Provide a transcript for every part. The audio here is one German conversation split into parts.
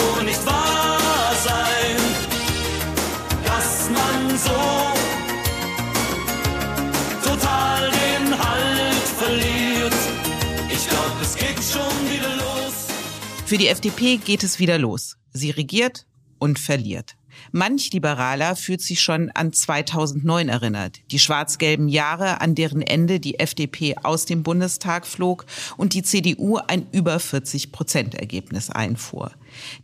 Wohl nicht wahr sein, dass man so total den Halt verliert. Ich glaube, es geht schon wieder los. Für die FDP geht es wieder los. Sie regiert und verliert. Manch Liberaler fühlt sich schon an 2009 erinnert, die schwarz-gelben Jahre, an deren Ende die FDP aus dem Bundestag flog und die CDU ein über 40 Prozent Ergebnis einfuhr.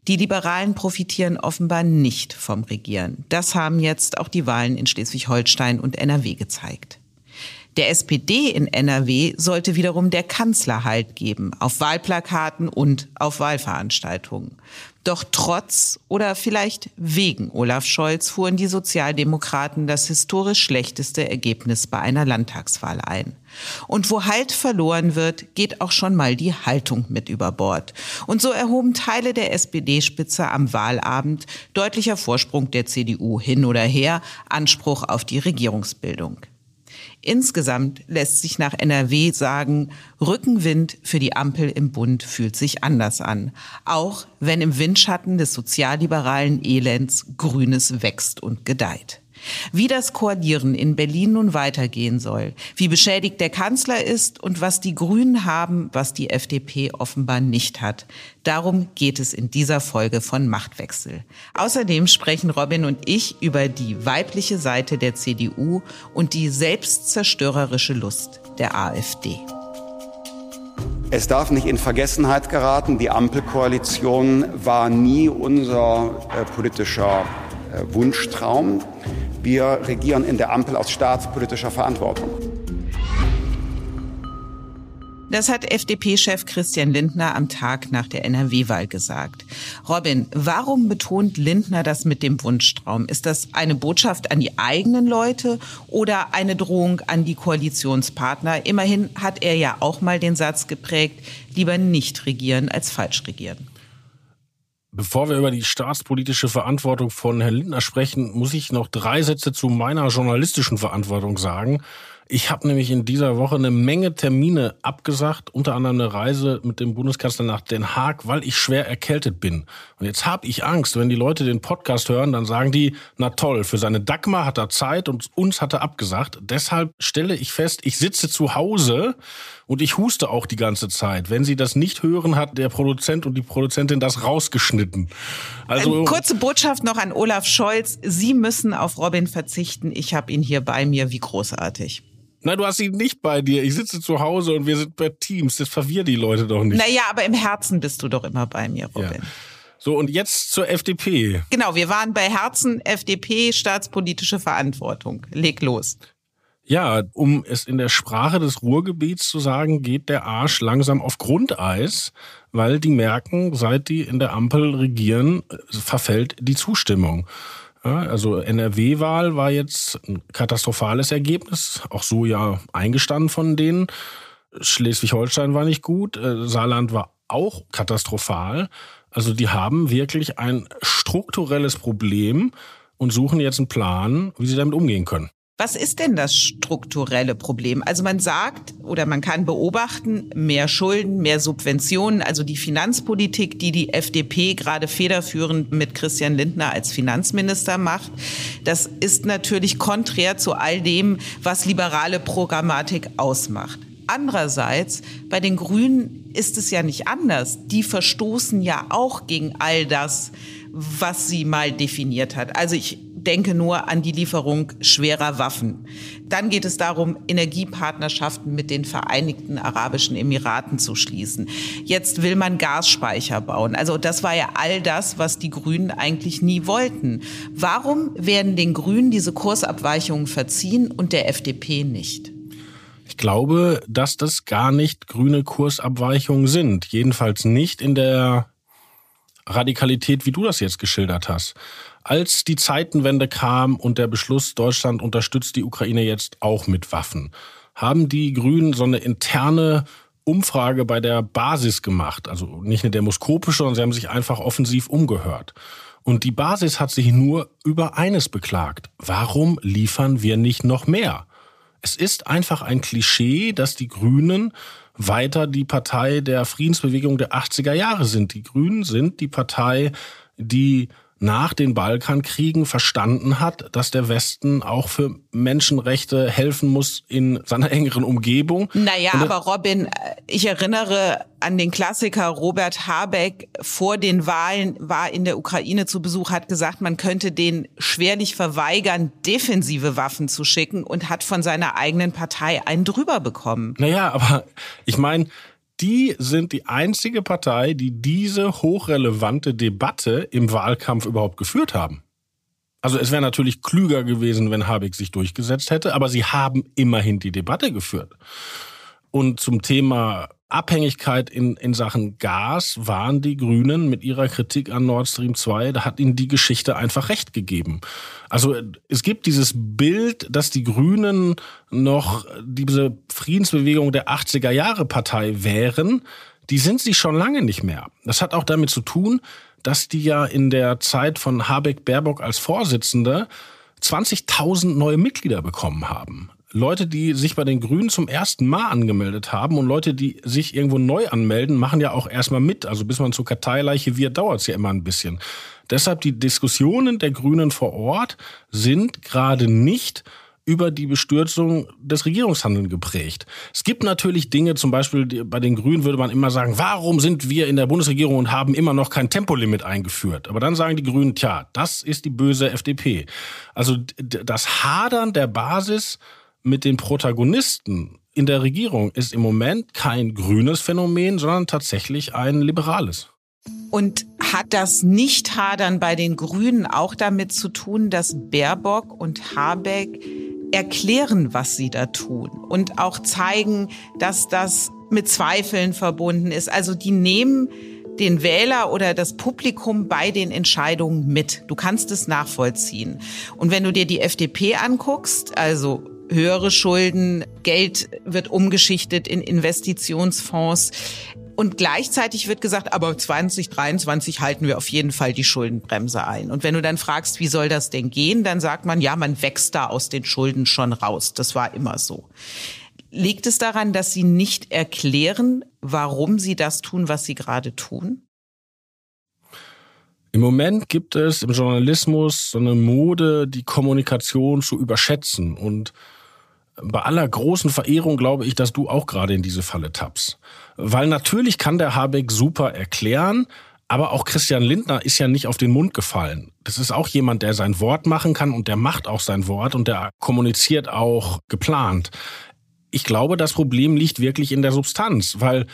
Die Liberalen profitieren offenbar nicht vom Regieren. Das haben jetzt auch die Wahlen in Schleswig-Holstein und NRW gezeigt. Der SPD in NRW sollte wiederum der Kanzler Halt geben, auf Wahlplakaten und auf Wahlveranstaltungen. Doch trotz oder vielleicht wegen Olaf Scholz fuhren die Sozialdemokraten das historisch schlechteste Ergebnis bei einer Landtagswahl ein. Und wo Halt verloren wird, geht auch schon mal die Haltung mit über Bord. Und so erhoben Teile der SPD-Spitze am Wahlabend deutlicher Vorsprung der CDU hin oder her Anspruch auf die Regierungsbildung. Insgesamt lässt sich nach NRW sagen, Rückenwind für die Ampel im Bund fühlt sich anders an. Auch wenn im Windschatten des sozialliberalen Elends Grünes wächst und gedeiht. Wie das Koalieren in Berlin nun weitergehen soll, wie beschädigt der Kanzler ist und was die Grünen haben, was die FDP offenbar nicht hat. Darum geht es in dieser Folge von Machtwechsel. Außerdem sprechen Robin und ich über die weibliche Seite der CDU und die selbstzerstörerische Lust der AfD. Es darf nicht in Vergessenheit geraten, die Ampelkoalition war nie unser äh, politischer äh, Wunschtraum. Wir regieren in der Ampel aus staatspolitischer Verantwortung. Das hat FDP-Chef Christian Lindner am Tag nach der NRW-Wahl gesagt. Robin, warum betont Lindner das mit dem Wunschtraum? Ist das eine Botschaft an die eigenen Leute oder eine Drohung an die Koalitionspartner? Immerhin hat er ja auch mal den Satz geprägt, lieber nicht regieren als falsch regieren. Bevor wir über die staatspolitische Verantwortung von Herrn Lindner sprechen, muss ich noch drei Sätze zu meiner journalistischen Verantwortung sagen. Ich habe nämlich in dieser Woche eine Menge Termine abgesagt, unter anderem eine Reise mit dem Bundeskanzler nach Den Haag, weil ich schwer erkältet bin. Und jetzt habe ich Angst, wenn die Leute den Podcast hören, dann sagen die, na toll, für seine Dagmar hat er Zeit und uns hat er abgesagt. Deshalb stelle ich fest, ich sitze zu Hause und ich huste auch die ganze Zeit. Wenn Sie das nicht hören, hat der Produzent und die Produzentin das rausgeschnitten. Also Eine kurze Botschaft noch an Olaf Scholz. Sie müssen auf Robin verzichten. Ich habe ihn hier bei mir. Wie großartig. Nein, du hast ihn nicht bei dir. Ich sitze zu Hause und wir sind bei Teams. Das verwirrt die Leute doch nicht. Naja, aber im Herzen bist du doch immer bei mir, Robin. Ja. So, und jetzt zur FDP. Genau, wir waren bei Herzen FDP, staatspolitische Verantwortung. Leg los. Ja, um es in der Sprache des Ruhrgebiets zu sagen, geht der Arsch langsam auf Grundeis, weil die merken, seit die in der Ampel regieren, verfällt die Zustimmung. Also NRW-Wahl war jetzt ein katastrophales Ergebnis, auch so ja eingestanden von denen. Schleswig-Holstein war nicht gut, äh, Saarland war auch katastrophal. Also die haben wirklich ein strukturelles Problem und suchen jetzt einen Plan, wie sie damit umgehen können. Was ist denn das strukturelle Problem? Also man sagt oder man kann beobachten, mehr Schulden, mehr Subventionen, also die Finanzpolitik, die die FDP gerade federführend mit Christian Lindner als Finanzminister macht, das ist natürlich konträr zu all dem, was liberale Programmatik ausmacht. Andererseits, bei den Grünen ist es ja nicht anders. Die verstoßen ja auch gegen all das, was sie mal definiert hat. Also ich denke nur an die Lieferung schwerer Waffen. Dann geht es darum, Energiepartnerschaften mit den Vereinigten Arabischen Emiraten zu schließen. Jetzt will man Gasspeicher bauen. Also das war ja all das, was die Grünen eigentlich nie wollten. Warum werden den Grünen diese Kursabweichungen verziehen und der FDP nicht? Ich glaube, dass das gar nicht grüne Kursabweichungen sind. Jedenfalls nicht in der Radikalität, wie du das jetzt geschildert hast. Als die Zeitenwende kam und der Beschluss, Deutschland unterstützt die Ukraine jetzt auch mit Waffen, haben die Grünen so eine interne Umfrage bei der Basis gemacht. Also nicht eine demoskopische, sondern sie haben sich einfach offensiv umgehört. Und die Basis hat sich nur über eines beklagt. Warum liefern wir nicht noch mehr? Es ist einfach ein Klischee, dass die Grünen weiter die Partei der Friedensbewegung der 80er Jahre sind. Die Grünen sind die Partei, die nach den Balkankriegen verstanden hat, dass der Westen auch für Menschenrechte helfen muss in seiner engeren Umgebung. Naja, aber Robin, ich erinnere an den Klassiker Robert Habeck vor den Wahlen war in der Ukraine zu Besuch, hat gesagt, man könnte den schwerlich verweigern, defensive Waffen zu schicken und hat von seiner eigenen Partei einen drüber bekommen. Naja, aber ich meine, die sind die einzige Partei, die diese hochrelevante Debatte im Wahlkampf überhaupt geführt haben. Also es wäre natürlich klüger gewesen, wenn Habeck sich durchgesetzt hätte, aber sie haben immerhin die Debatte geführt. Und zum Thema Abhängigkeit in, in Sachen Gas waren die Grünen mit ihrer Kritik an Nord Stream 2, da hat ihnen die Geschichte einfach recht gegeben. Also es gibt dieses Bild, dass die Grünen noch diese Friedensbewegung der 80er Jahre Partei wären. Die sind sie schon lange nicht mehr. Das hat auch damit zu tun, dass die ja in der Zeit von Habeck Baerbock als Vorsitzende 20.000 neue Mitglieder bekommen haben. Leute, die sich bei den Grünen zum ersten Mal angemeldet haben und Leute, die sich irgendwo neu anmelden, machen ja auch erstmal mit. Also bis man zur Karteileiche wird, dauert es ja immer ein bisschen. Deshalb die Diskussionen der Grünen vor Ort sind gerade nicht über die Bestürzung des Regierungshandelns geprägt. Es gibt natürlich Dinge, zum Beispiel bei den Grünen würde man immer sagen, warum sind wir in der Bundesregierung und haben immer noch kein Tempolimit eingeführt? Aber dann sagen die Grünen, tja, das ist die böse FDP. Also das Hadern der Basis mit den Protagonisten in der Regierung ist im Moment kein grünes Phänomen, sondern tatsächlich ein liberales. Und hat das Nicht-Hadern bei den Grünen auch damit zu tun, dass Baerbock und Habeck erklären, was sie da tun und auch zeigen, dass das mit Zweifeln verbunden ist? Also die nehmen den Wähler oder das Publikum bei den Entscheidungen mit. Du kannst es nachvollziehen. Und wenn du dir die FDP anguckst, also höhere Schulden, Geld wird umgeschichtet in Investitionsfonds. Und gleichzeitig wird gesagt, aber 2023 halten wir auf jeden Fall die Schuldenbremse ein. Und wenn du dann fragst, wie soll das denn gehen, dann sagt man, ja, man wächst da aus den Schulden schon raus. Das war immer so. Liegt es daran, dass sie nicht erklären, warum sie das tun, was sie gerade tun? Im Moment gibt es im Journalismus so eine Mode, die Kommunikation zu überschätzen und bei aller großen Verehrung glaube ich, dass du auch gerade in diese Falle tappst. Weil natürlich kann der Habeck super erklären, aber auch Christian Lindner ist ja nicht auf den Mund gefallen. Das ist auch jemand, der sein Wort machen kann und der macht auch sein Wort und der kommuniziert auch geplant. Ich glaube, das Problem liegt wirklich in der Substanz, weil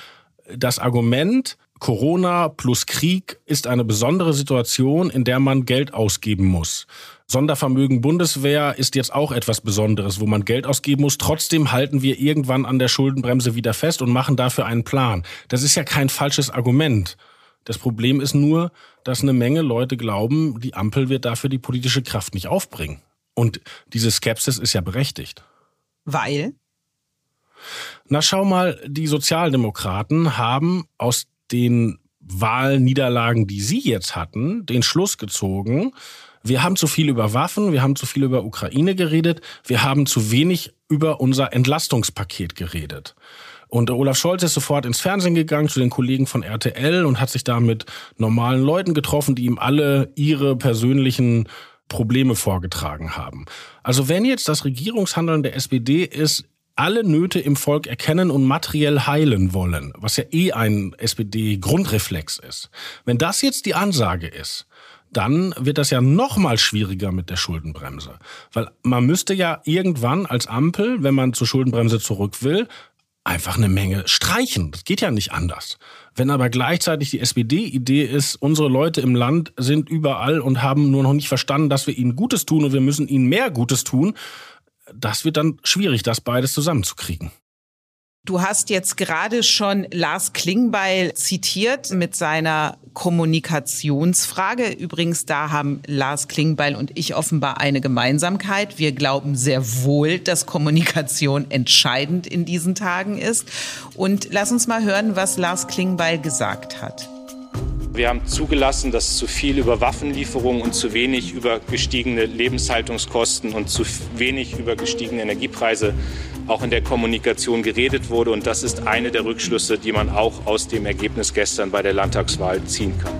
das Argument, Corona plus Krieg ist eine besondere Situation, in der man Geld ausgeben muss. Sondervermögen Bundeswehr ist jetzt auch etwas Besonderes, wo man Geld ausgeben muss. Trotzdem halten wir irgendwann an der Schuldenbremse wieder fest und machen dafür einen Plan. Das ist ja kein falsches Argument. Das Problem ist nur, dass eine Menge Leute glauben, die Ampel wird dafür die politische Kraft nicht aufbringen. Und diese Skepsis ist ja berechtigt. Weil? Na schau mal, die Sozialdemokraten haben aus den Wahlniederlagen, die sie jetzt hatten, den Schluss gezogen, wir haben zu viel über Waffen, wir haben zu viel über Ukraine geredet, wir haben zu wenig über unser Entlastungspaket geredet. Und Olaf Scholz ist sofort ins Fernsehen gegangen zu den Kollegen von RTL und hat sich da mit normalen Leuten getroffen, die ihm alle ihre persönlichen Probleme vorgetragen haben. Also wenn jetzt das Regierungshandeln der SPD ist, alle Nöte im Volk erkennen und materiell heilen wollen, was ja eh ein SPD-Grundreflex ist. Wenn das jetzt die Ansage ist, dann wird das ja noch mal schwieriger mit der Schuldenbremse. Weil man müsste ja irgendwann als Ampel, wenn man zur Schuldenbremse zurück will, einfach eine Menge streichen. Das geht ja nicht anders. Wenn aber gleichzeitig die SPD-Idee ist, unsere Leute im Land sind überall und haben nur noch nicht verstanden, dass wir ihnen Gutes tun und wir müssen ihnen mehr Gutes tun, das wird dann schwierig, das beides zusammenzukriegen. Du hast jetzt gerade schon Lars Klingbeil zitiert mit seiner Kommunikationsfrage. Übrigens, da haben Lars Klingbeil und ich offenbar eine Gemeinsamkeit. Wir glauben sehr wohl, dass Kommunikation entscheidend in diesen Tagen ist. Und lass uns mal hören, was Lars Klingbeil gesagt hat. Wir haben zugelassen, dass zu viel über Waffenlieferungen und zu wenig über gestiegene Lebenshaltungskosten und zu wenig über gestiegene Energiepreise auch in der Kommunikation geredet wurde. Und das ist eine der Rückschlüsse, die man auch aus dem Ergebnis gestern bei der Landtagswahl ziehen kann.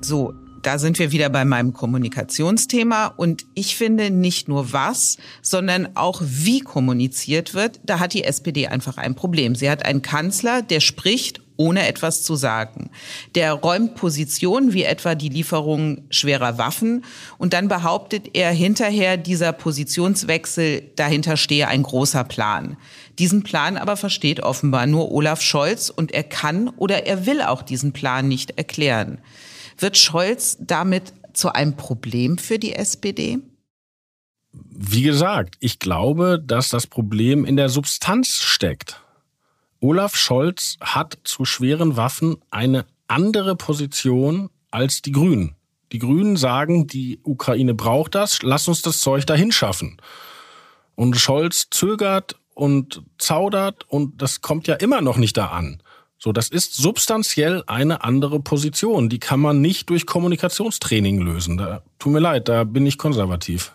So, da sind wir wieder bei meinem Kommunikationsthema und ich finde nicht nur was, sondern auch wie kommuniziert wird, da hat die SPD einfach ein Problem. Sie hat einen Kanzler, der spricht ohne etwas zu sagen. Der räumt Positionen wie etwa die Lieferung schwerer Waffen und dann behauptet er hinterher, dieser Positionswechsel, dahinter stehe ein großer Plan. Diesen Plan aber versteht offenbar nur Olaf Scholz und er kann oder er will auch diesen Plan nicht erklären. Wird Scholz damit zu einem Problem für die SPD? Wie gesagt, ich glaube, dass das Problem in der Substanz steckt. Olaf Scholz hat zu schweren Waffen eine andere Position als die Grünen. Die Grünen sagen, die Ukraine braucht das, lass uns das Zeug dahin schaffen. Und Scholz zögert und zaudert und das kommt ja immer noch nicht da an. So, das ist substanziell eine andere Position. Die kann man nicht durch Kommunikationstraining lösen. Da, tut mir leid, da bin ich konservativ.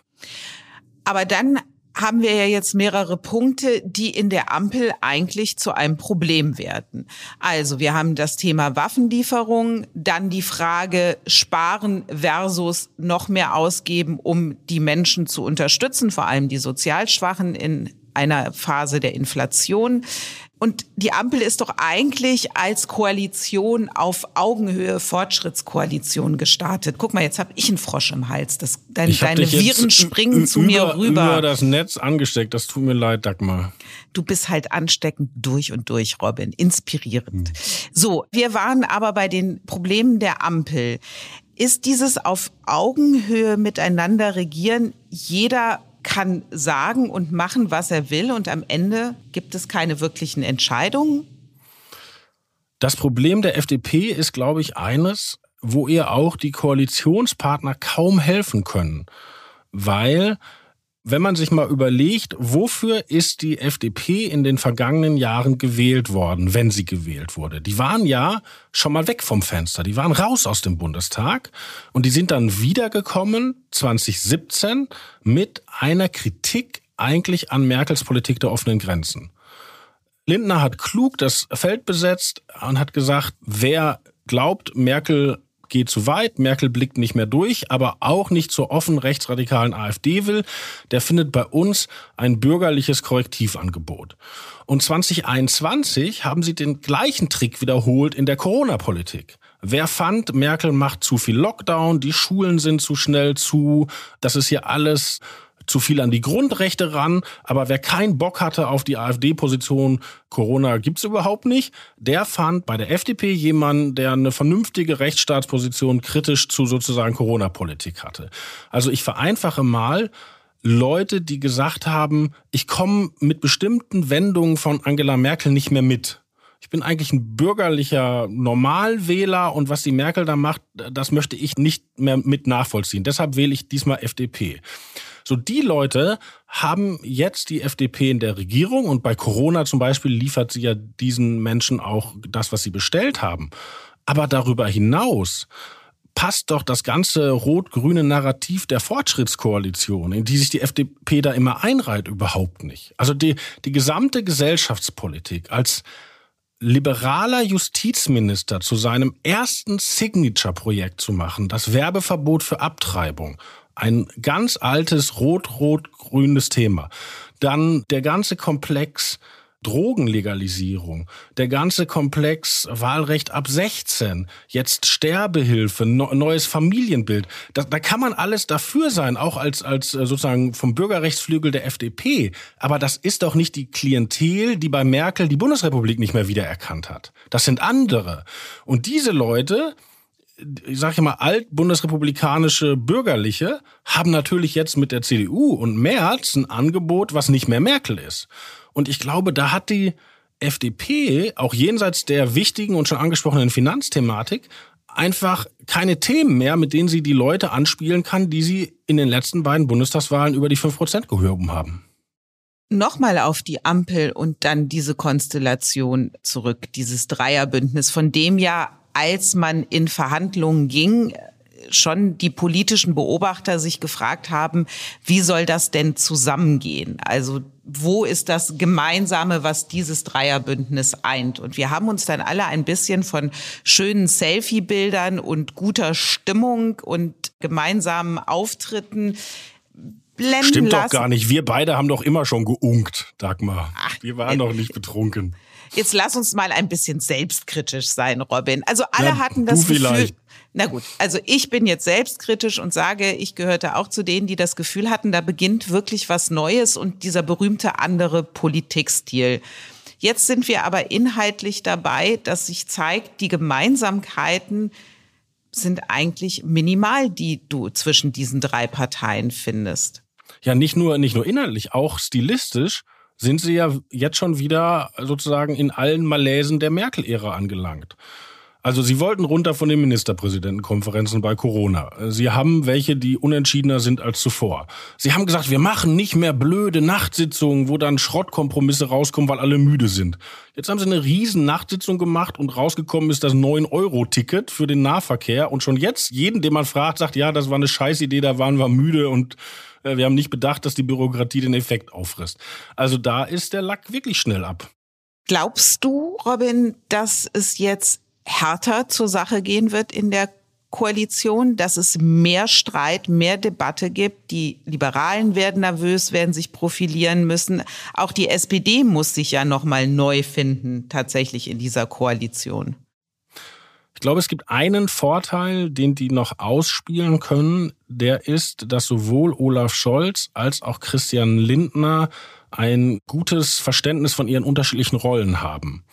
Aber dann haben wir ja jetzt mehrere Punkte, die in der Ampel eigentlich zu einem Problem werden. Also wir haben das Thema Waffenlieferung, dann die Frage sparen versus noch mehr ausgeben, um die Menschen zu unterstützen, vor allem die Sozialschwachen in einer Phase der Inflation. Und die Ampel ist doch eigentlich als Koalition auf Augenhöhe Fortschrittskoalition gestartet. Guck mal, jetzt habe ich einen Frosch im Hals. Das, dein, deine Viren springen zu mir rüber. Über das Netz angesteckt. Das tut mir leid, Dagmar. Du bist halt ansteckend durch und durch, Robin. Inspirierend. Hm. So, wir waren aber bei den Problemen der Ampel. Ist dieses auf Augenhöhe miteinander regieren jeder kann sagen und machen, was er will und am Ende gibt es keine wirklichen Entscheidungen? Das Problem der FDP ist, glaube ich, eines, wo ihr auch die Koalitionspartner kaum helfen können, weil wenn man sich mal überlegt, wofür ist die FDP in den vergangenen Jahren gewählt worden, wenn sie gewählt wurde? Die waren ja schon mal weg vom Fenster, die waren raus aus dem Bundestag und die sind dann wiedergekommen 2017 mit einer Kritik eigentlich an Merkels Politik der offenen Grenzen. Lindner hat klug das Feld besetzt und hat gesagt, wer glaubt, Merkel geht zu weit, Merkel blickt nicht mehr durch, aber auch nicht zur offen rechtsradikalen AfD will, der findet bei uns ein bürgerliches Korrektivangebot. Und 2021 haben sie den gleichen Trick wiederholt in der Corona-Politik. Wer fand, Merkel macht zu viel Lockdown, die Schulen sind zu schnell zu, das ist hier alles zu viel an die Grundrechte ran. Aber wer keinen Bock hatte auf die AfD-Position, Corona gibt's überhaupt nicht, der fand bei der FDP jemanden, der eine vernünftige Rechtsstaatsposition kritisch zu sozusagen Corona-Politik hatte. Also ich vereinfache mal, Leute, die gesagt haben, ich komme mit bestimmten Wendungen von Angela Merkel nicht mehr mit. Ich bin eigentlich ein bürgerlicher Normalwähler und was die Merkel da macht, das möchte ich nicht mehr mit nachvollziehen. Deshalb wähle ich diesmal FDP. So, die Leute haben jetzt die FDP in der Regierung und bei Corona zum Beispiel liefert sie ja diesen Menschen auch das, was sie bestellt haben. Aber darüber hinaus passt doch das ganze rot-grüne Narrativ der Fortschrittskoalition, in die sich die FDP da immer einreiht, überhaupt nicht. Also die, die gesamte Gesellschaftspolitik als liberaler Justizminister zu seinem ersten Signature-Projekt zu machen, das Werbeverbot für Abtreibung, ein ganz altes rot-rot-grünes Thema. Dann der ganze Komplex Drogenlegalisierung, der ganze Komplex Wahlrecht ab 16, jetzt Sterbehilfe, neues Familienbild. Da, da kann man alles dafür sein, auch als, als äh, sozusagen vom Bürgerrechtsflügel der FDP. Aber das ist doch nicht die Klientel, die bei Merkel die Bundesrepublik nicht mehr wiedererkannt hat. Das sind andere. Und diese Leute, ich sage mal, alt-bundesrepublikanische Bürgerliche haben natürlich jetzt mit der CDU und Merz ein Angebot, was nicht mehr Merkel ist. Und ich glaube, da hat die FDP auch jenseits der wichtigen und schon angesprochenen Finanzthematik einfach keine Themen mehr, mit denen sie die Leute anspielen kann, die sie in den letzten beiden Bundestagswahlen über die 5% gehoben haben. Nochmal auf die Ampel und dann diese Konstellation zurück, dieses Dreierbündnis, von dem ja, als man in Verhandlungen ging, schon die politischen Beobachter sich gefragt haben, wie soll das denn zusammengehen? Also wo ist das Gemeinsame, was dieses Dreierbündnis eint? Und wir haben uns dann alle ein bisschen von schönen Selfie-Bildern und guter Stimmung und gemeinsamen Auftritten blenden Stimmt lassen. doch gar nicht. Wir beide haben doch immer schon geunkt, Dagmar. Ach, Wir waren doch nicht betrunken. Jetzt lass uns mal ein bisschen selbstkritisch sein, Robin. Also alle Ja, hatten das Gefühl. vielleicht. Na gut, also ich bin jetzt selbstkritisch und sage, ich gehörte auch zu denen, die das Gefühl hatten, da beginnt wirklich was Neues und dieser berühmte andere Politikstil. Jetzt sind wir aber inhaltlich dabei, dass sich zeigt, die Gemeinsamkeiten sind eigentlich minimal, die du zwischen diesen drei Parteien findest. Ja, nicht nur, nicht nur inhaltlich, auch stilistisch sind sie ja jetzt schon wieder sozusagen in allen Malaisen der Merkel-Ära angelangt. Also sie wollten runter von den Ministerpräsidentenkonferenzen bei Corona. Sie haben welche, die unentschiedener sind als zuvor. Sie haben gesagt, wir machen nicht mehr blöde Nachtsitzungen, wo dann Schrottkompromisse rauskommen, weil alle müde sind. Jetzt haben sie eine riesen Nachtsitzung gemacht und rausgekommen ist das 9-Euro-Ticket für den Nahverkehr. Und schon jetzt, jeden, den man fragt, sagt, ja, das war eine Scheißidee, da waren wir müde und wir haben nicht bedacht, dass die Bürokratie den Effekt auffrisst. Also da ist der Lack wirklich schnell ab. Glaubst du, Robin, dass es jetzt härter zur Sache gehen wird in der Koalition, dass es mehr Streit, mehr Debatte gibt. Die Liberalen werden nervös, werden sich profilieren müssen. Auch die SPD muss sich ja noch mal neu finden, tatsächlich in dieser Koalition. Ich glaube, es gibt einen Vorteil, den die noch ausspielen können. Der ist, dass sowohl Olaf Scholz als auch Christian Lindner ein gutes Verständnis von ihren unterschiedlichen Rollen haben.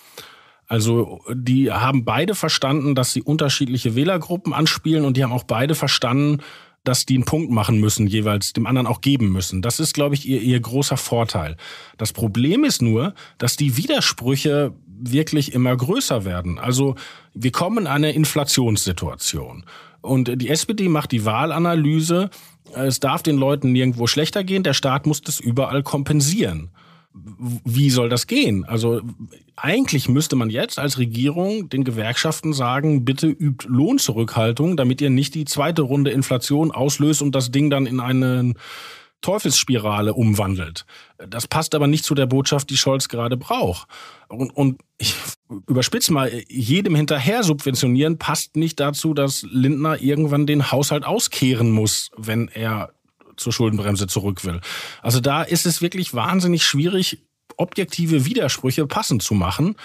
Also die haben beide verstanden, dass sie unterschiedliche Wählergruppen anspielen und die haben auch beide verstanden, dass die einen Punkt machen müssen, jeweils dem anderen auch geben müssen. Das ist, glaube ich, ihr, ihr großer Vorteil. Das Problem ist nur, dass die Widersprüche wirklich immer größer werden. Also wir kommen in eine Inflationssituation. Und die SPD macht die Wahlanalyse, es darf den Leuten nirgendwo schlechter gehen, der Staat muss das überall kompensieren wie soll das gehen? Also eigentlich müsste man jetzt als Regierung den Gewerkschaften sagen, bitte übt Lohnzurückhaltung, damit ihr nicht die zweite Runde Inflation auslöst und das Ding dann in eine Teufelsspirale umwandelt. Das passt aber nicht zu der Botschaft, die Scholz gerade braucht. Und, und ich überspitze mal, jedem hinterher subventionieren passt nicht dazu, dass Lindner irgendwann den Haushalt auskehren muss, wenn er zur Schuldenbremse zurück will. Also da ist es wirklich wahnsinnig schwierig, objektive Widersprüche passend zu machen.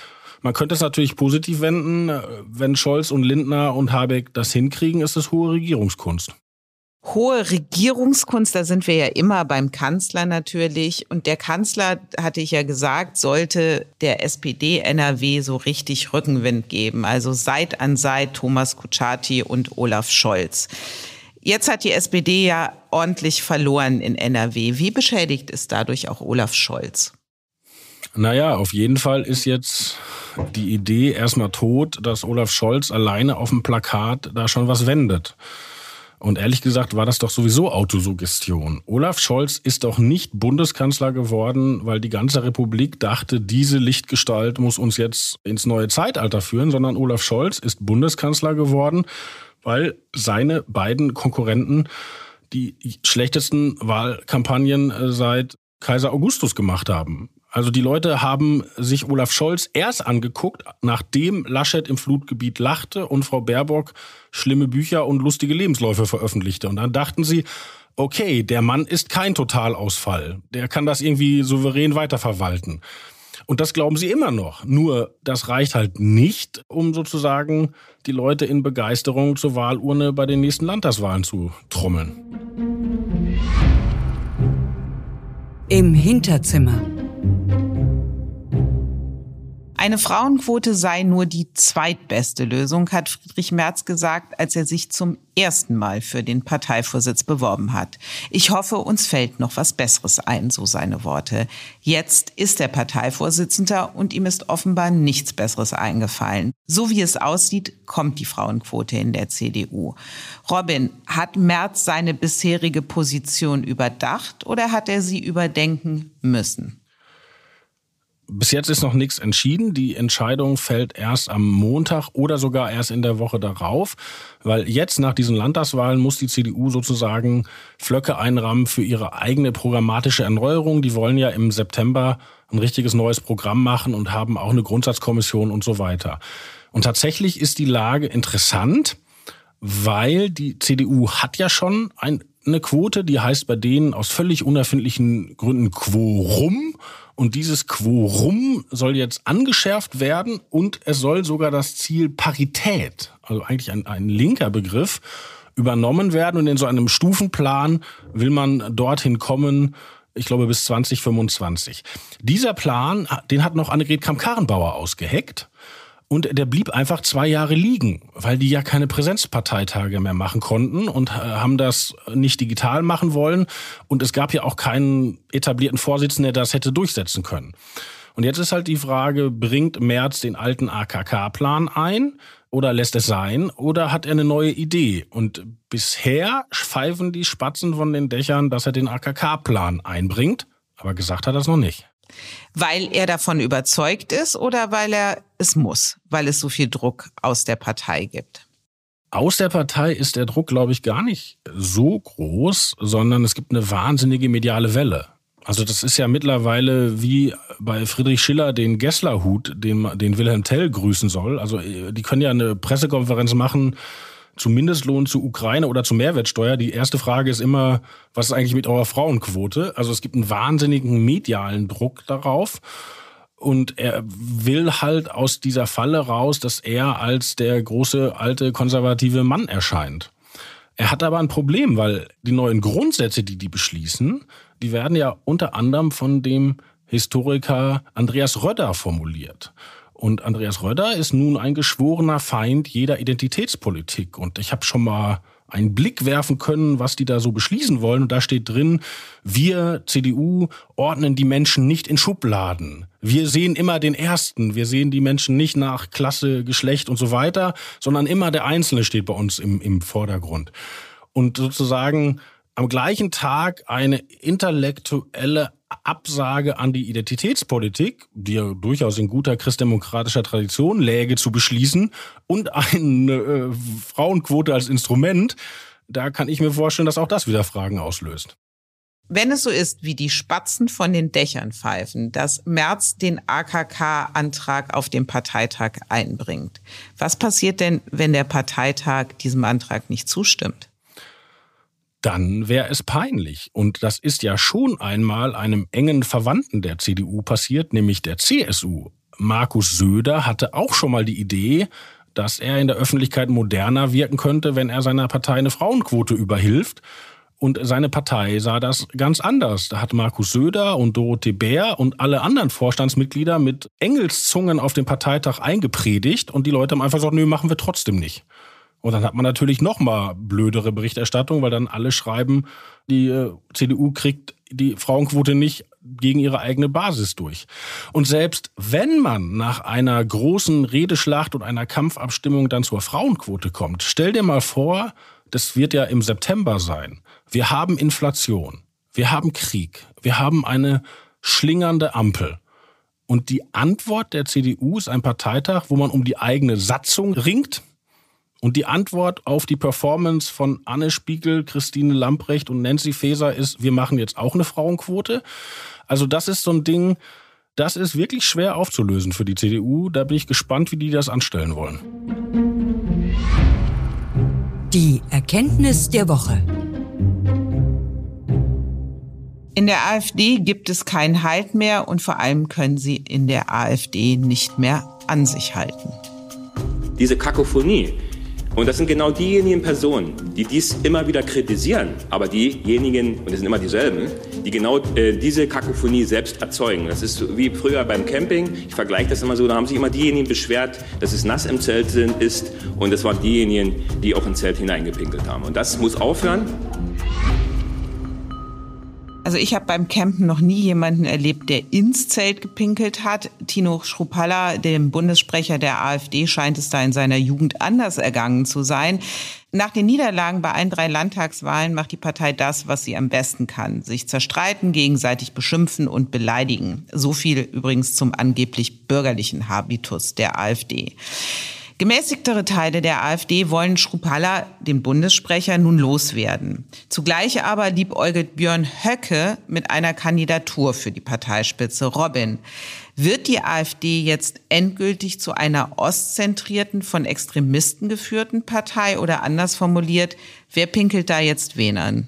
Man könnte es natürlich positiv wenden. Wenn Scholz und Lindner und Habeck das hinkriegen, ist es hohe Regierungskunst. Hohe Regierungskunst, da sind wir ja immer beim Kanzler natürlich. Und der Kanzler, hatte ich ja gesagt, sollte der SPD NRW so richtig Rückenwind geben. Also Seit an Seit Thomas Kutschaty und Olaf Scholz. Jetzt hat die SPD ja ordentlich verloren in NRW. Wie beschädigt ist dadurch auch Olaf Scholz? Naja, auf jeden Fall ist jetzt die Idee erstmal tot, dass Olaf Scholz alleine auf dem Plakat da schon was wendet. Und ehrlich gesagt war das doch sowieso Autosuggestion. Olaf Scholz ist doch nicht Bundeskanzler geworden, weil die ganze Republik dachte, diese Lichtgestalt muss uns jetzt ins neue Zeitalter führen, sondern Olaf Scholz ist Bundeskanzler geworden, weil seine beiden Konkurrenten die schlechtesten Wahlkampagnen seit Kaiser Augustus gemacht haben. Also die Leute haben sich Olaf Scholz erst angeguckt, nachdem Laschet im Flutgebiet lachte und Frau Baerbock schlimme Bücher und lustige Lebensläufe veröffentlichte. Und dann dachten sie, okay, der Mann ist kein Totalausfall. Der kann das irgendwie souverän weiterverwalten. Und das glauben sie immer noch. Nur das reicht halt nicht, um sozusagen die Leute in Begeisterung zur Wahlurne bei den nächsten Landtagswahlen zu trommeln. Im Hinterzimmer. Eine Frauenquote sei nur die zweitbeste Lösung, hat Friedrich Merz gesagt, als er sich zum ersten Mal für den Parteivorsitz beworben hat. Ich hoffe, uns fällt noch was Besseres ein, so seine Worte. Jetzt ist er Parteivorsitzender und ihm ist offenbar nichts Besseres eingefallen. So wie es aussieht, kommt die Frauenquote in der CDU. Robin, hat Merz seine bisherige Position überdacht oder hat er sie überdenken müssen? Bis jetzt ist noch nichts entschieden. Die Entscheidung fällt erst am Montag oder sogar erst in der Woche darauf, weil jetzt nach diesen Landtagswahlen muss die CDU sozusagen Flöcke einrammen für ihre eigene programmatische Erneuerung. Die wollen ja im September ein richtiges neues Programm machen und haben auch eine Grundsatzkommission und so weiter. Und tatsächlich ist die Lage interessant, weil die CDU hat ja schon ein, eine Quote, die heißt bei denen aus völlig unerfindlichen Gründen Quorum. Und dieses Quorum soll jetzt angeschärft werden und es soll sogar das Ziel Parität, also eigentlich ein, ein linker Begriff, übernommen werden. Und in so einem Stufenplan will man dorthin kommen, ich glaube bis 2025. Dieser Plan, den hat noch Annegret Kramp-Karrenbauer ausgeheckt. Und der blieb einfach zwei Jahre liegen, weil die ja keine Präsenzparteitage mehr machen konnten und äh, haben das nicht digital machen wollen. Und es gab ja auch keinen etablierten Vorsitzenden, der das hätte durchsetzen können. Und jetzt ist halt die Frage, bringt Merz den alten AKK-Plan ein oder lässt es sein oder hat er eine neue Idee? Und bisher pfeifen die Spatzen von den Dächern, dass er den AKK-Plan einbringt, aber gesagt hat er es noch nicht. Weil er davon überzeugt ist oder weil er es muss, weil es so viel Druck aus der Partei gibt? Aus der Partei ist der Druck, glaube ich, gar nicht so groß, sondern es gibt eine wahnsinnige mediale Welle. Also das ist ja mittlerweile wie bei Friedrich Schiller den Gesslerhut, den, den Wilhelm Tell grüßen soll. Also die können ja eine Pressekonferenz machen, zu Mindestlohn, zu Ukraine oder zu Mehrwertsteuer. Die erste Frage ist immer, was ist eigentlich mit eurer Frauenquote? Also es gibt einen wahnsinnigen medialen Druck darauf. Und er will halt aus dieser Falle raus, dass er als der große, alte, konservative Mann erscheint. Er hat aber ein Problem, weil die neuen Grundsätze, die die beschließen, die werden ja unter anderem von dem Historiker Andreas Röder formuliert. Und Andreas Röder ist nun ein geschworener Feind jeder Identitätspolitik. Und ich habe schon mal einen Blick werfen können, was die da so beschließen wollen. Und da steht drin, wir CDU ordnen die Menschen nicht in Schubladen. Wir sehen immer den Ersten. Wir sehen die Menschen nicht nach Klasse, Geschlecht und so weiter, sondern immer der Einzelne steht bei uns im, im Vordergrund. Und sozusagen am gleichen Tag eine intellektuelle Absage an die Identitätspolitik, die ja durchaus in guter christdemokratischer Tradition läge, zu beschließen und eine äh, Frauenquote als Instrument, da kann ich mir vorstellen, dass auch das wieder Fragen auslöst. Wenn es so ist, wie die Spatzen von den Dächern pfeifen, dass Merz den AKK-Antrag auf dem Parteitag einbringt, was passiert denn, wenn der Parteitag diesem Antrag nicht zustimmt? Dann wäre es peinlich. Und das ist ja schon einmal einem engen Verwandten der CDU passiert, nämlich der CSU. Markus Söder hatte auch schon mal die Idee, dass er in der Öffentlichkeit moderner wirken könnte, wenn er seiner Partei eine Frauenquote überhilft. Und seine Partei sah das ganz anders. Da hat Markus Söder und Dorothee Bär und alle anderen Vorstandsmitglieder mit Engelszungen auf dem Parteitag eingepredigt und die Leute haben einfach gesagt, nö, machen wir trotzdem nicht. Und dann hat man natürlich noch mal blödere Berichterstattung, weil dann alle schreiben, die äh, CDU kriegt die Frauenquote nicht gegen ihre eigene Basis durch. Und selbst wenn man nach einer großen Redeschlacht und einer Kampfabstimmung dann zur Frauenquote kommt, stell dir mal vor, das wird ja im September sein. Wir haben Inflation, wir haben Krieg, wir haben eine schlingernde Ampel. Und die Antwort der CDU ist ein Parteitag, wo man um die eigene Satzung ringt, und die Antwort auf die Performance von Anne Spiegel, Christine Lamprecht und Nancy Faeser ist, wir machen jetzt auch eine Frauenquote. Also das ist so ein Ding, das ist wirklich schwer aufzulösen für die CDU. Da bin ich gespannt, wie die das anstellen wollen. Die Erkenntnis der Woche. In der AfD gibt es keinen Halt mehr und vor allem können sie in der AfD nicht mehr an sich halten. Diese Kakophonie, Und das sind genau diejenigen Personen, die dies immer wieder kritisieren, aber diejenigen, und es sind immer dieselben, die genau äh, diese Kakophonie selbst erzeugen. Das ist wie früher beim Camping. Ich vergleiche das immer so, da haben sich immer diejenigen beschwert, dass es nass im Zelt sind, ist und das waren diejenigen, die auch ins Zelt hineingepinkelt haben. Und das muss aufhören. Also ich habe beim Campen noch nie jemanden erlebt, der ins Zelt gepinkelt hat. Tino Schruppalla, dem Bundessprecher der AfD, scheint es da in seiner Jugend anders ergangen zu sein. Nach den Niederlagen bei allen drei Landtagswahlen macht die Partei das, was sie am besten kann. Sich zerstreiten, gegenseitig beschimpfen und beleidigen. So viel übrigens zum angeblich bürgerlichen Habitus der AfD. Gemäßigtere Teile der AfD wollen Schrupalla, den Bundessprecher, nun loswerden. Zugleich aber liebäugelt Björn Höcke mit einer Kandidatur für die Parteispitze Robin. Wird die AfD jetzt endgültig zu einer ostzentrierten, von Extremisten geführten Partei oder anders formuliert, wer pinkelt da jetzt wen an?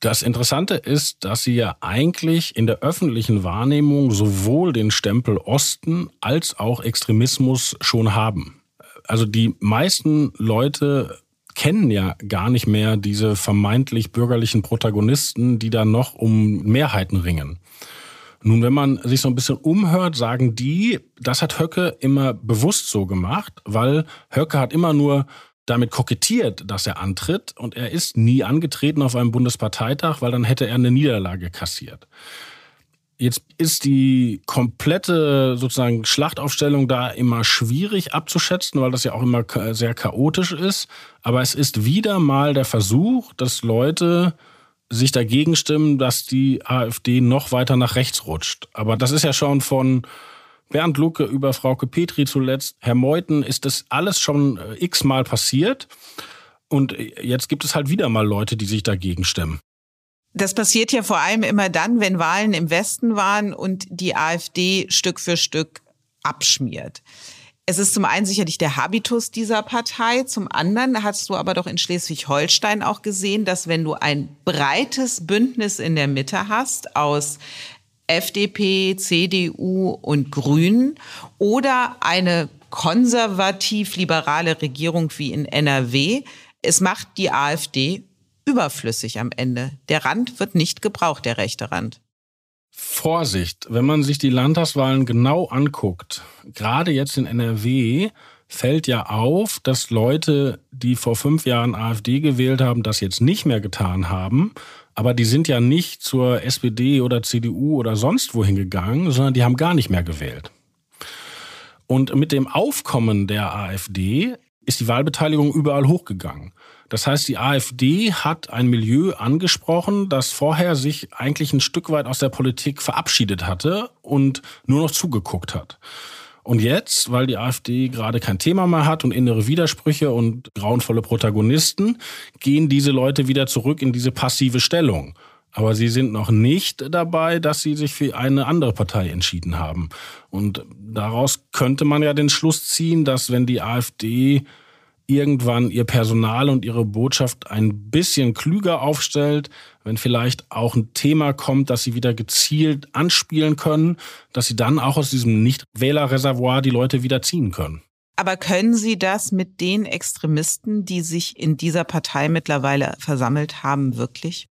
Das Interessante ist, dass sie ja eigentlich in der öffentlichen Wahrnehmung sowohl den Stempel Osten als auch Extremismus schon haben also die meisten Leute kennen ja gar nicht mehr diese vermeintlich bürgerlichen Protagonisten, die da noch um Mehrheiten ringen. Nun, wenn man sich so ein bisschen umhört, sagen die, das hat Höcke immer bewusst so gemacht, weil Höcke hat immer nur damit kokettiert, dass er antritt und er ist nie angetreten auf einem Bundesparteitag, weil dann hätte er eine Niederlage kassiert. Jetzt ist die komplette sozusagen Schlachtaufstellung da immer schwierig abzuschätzen, weil das ja auch immer sehr chaotisch ist. Aber es ist wieder mal der Versuch, dass Leute sich dagegen stimmen, dass die AfD noch weiter nach rechts rutscht. Aber das ist ja schon von Bernd Lucke über Frauke Petri zuletzt, Herr Meuthen, ist das alles schon äh, x-mal passiert. Und jetzt gibt es halt wieder mal Leute, die sich dagegen stimmen. Das passiert ja vor allem immer dann, wenn Wahlen im Westen waren und die AfD Stück für Stück abschmiert. Es ist zum einen sicherlich der Habitus dieser Partei, zum anderen hast du aber doch in Schleswig-Holstein auch gesehen, dass wenn du ein breites Bündnis in der Mitte hast aus FDP, CDU und Grünen oder eine konservativ-liberale Regierung wie in NRW, es macht die AfD überflüssig am Ende. Der Rand wird nicht gebraucht, der rechte Rand. Vorsicht, wenn man sich die Landtagswahlen genau anguckt, gerade jetzt in NRW, fällt ja auf, dass Leute, die vor fünf Jahren AfD gewählt haben, das jetzt nicht mehr getan haben. Aber die sind ja nicht zur SPD oder CDU oder sonst wohin gegangen, sondern die haben gar nicht mehr gewählt. Und mit dem Aufkommen der AfD ist die Wahlbeteiligung überall hochgegangen. Das heißt, die AfD hat ein Milieu angesprochen, das vorher sich eigentlich ein Stück weit aus der Politik verabschiedet hatte und nur noch zugeguckt hat. Und jetzt, weil die AfD gerade kein Thema mehr hat und innere Widersprüche und grauenvolle Protagonisten, gehen diese Leute wieder zurück in diese passive Stellung. Aber sie sind noch nicht dabei, dass sie sich für eine andere Partei entschieden haben. Und daraus könnte man ja den Schluss ziehen, dass wenn die AfD irgendwann ihr Personal und ihre Botschaft ein bisschen klüger aufstellt, wenn vielleicht auch ein Thema kommt, das sie wieder gezielt anspielen können, dass sie dann auch aus diesem Nicht-Wähler-Reservoir die Leute wieder ziehen können. Aber können Sie das mit den Extremisten, die sich in dieser Partei mittlerweile versammelt haben, wirklich?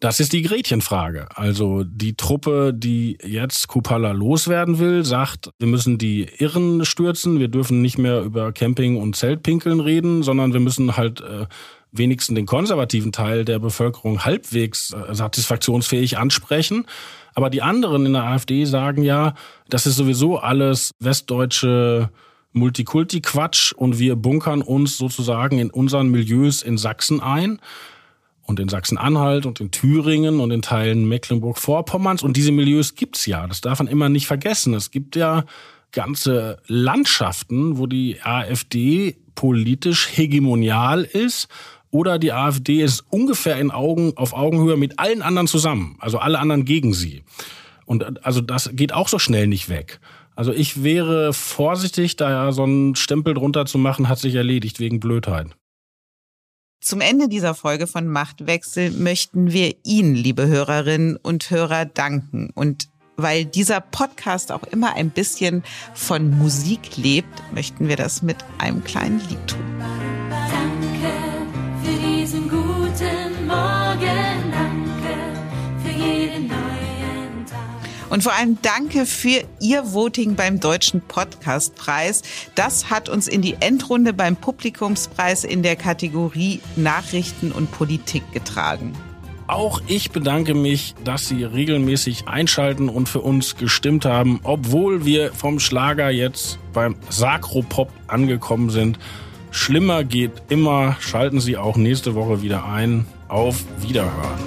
Das ist die Gretchenfrage. Also die Truppe, die jetzt Kupala loswerden will, sagt, wir müssen die Irren stürzen, wir dürfen nicht mehr über Camping und Zeltpinkeln reden, sondern wir müssen halt äh, wenigstens den konservativen Teil der Bevölkerung halbwegs äh, satisfaktionsfähig ansprechen. Aber die anderen in der AfD sagen ja, das ist sowieso alles westdeutsche Multikulti-Quatsch und wir bunkern uns sozusagen in unseren Milieus in Sachsen ein und in Sachsen-Anhalt und in Thüringen und in Teilen Mecklenburg-Vorpommerns. Und diese Milieus gibt's ja. Das darf man immer nicht vergessen. Es gibt ja ganze Landschaften, wo die AfD politisch hegemonial ist oder die AfD ist ungefähr in Augen, auf Augenhöhe mit allen anderen zusammen, also alle anderen gegen sie. Und also das geht auch so schnell nicht weg. Also ich wäre vorsichtig, da ja so einen Stempel drunter zu machen, hat sich erledigt wegen Blödheit. Zum Ende dieser Folge von Machtwechsel möchten wir Ihnen, liebe Hörerinnen und Hörer, danken. Und weil dieser Podcast auch immer ein bisschen von Musik lebt, möchten wir das mit einem kleinen Lied tun. Und vor allem danke für Ihr Voting beim Deutschen Podcastpreis. Das hat uns in die Endrunde beim Publikumspreis in der Kategorie Nachrichten und Politik getragen. Auch ich bedanke mich, dass Sie regelmäßig einschalten und für uns gestimmt haben, obwohl wir vom Schlager jetzt beim Sakropop angekommen sind. Schlimmer geht immer. Schalten Sie auch nächste Woche wieder ein. Auf Wiederhören.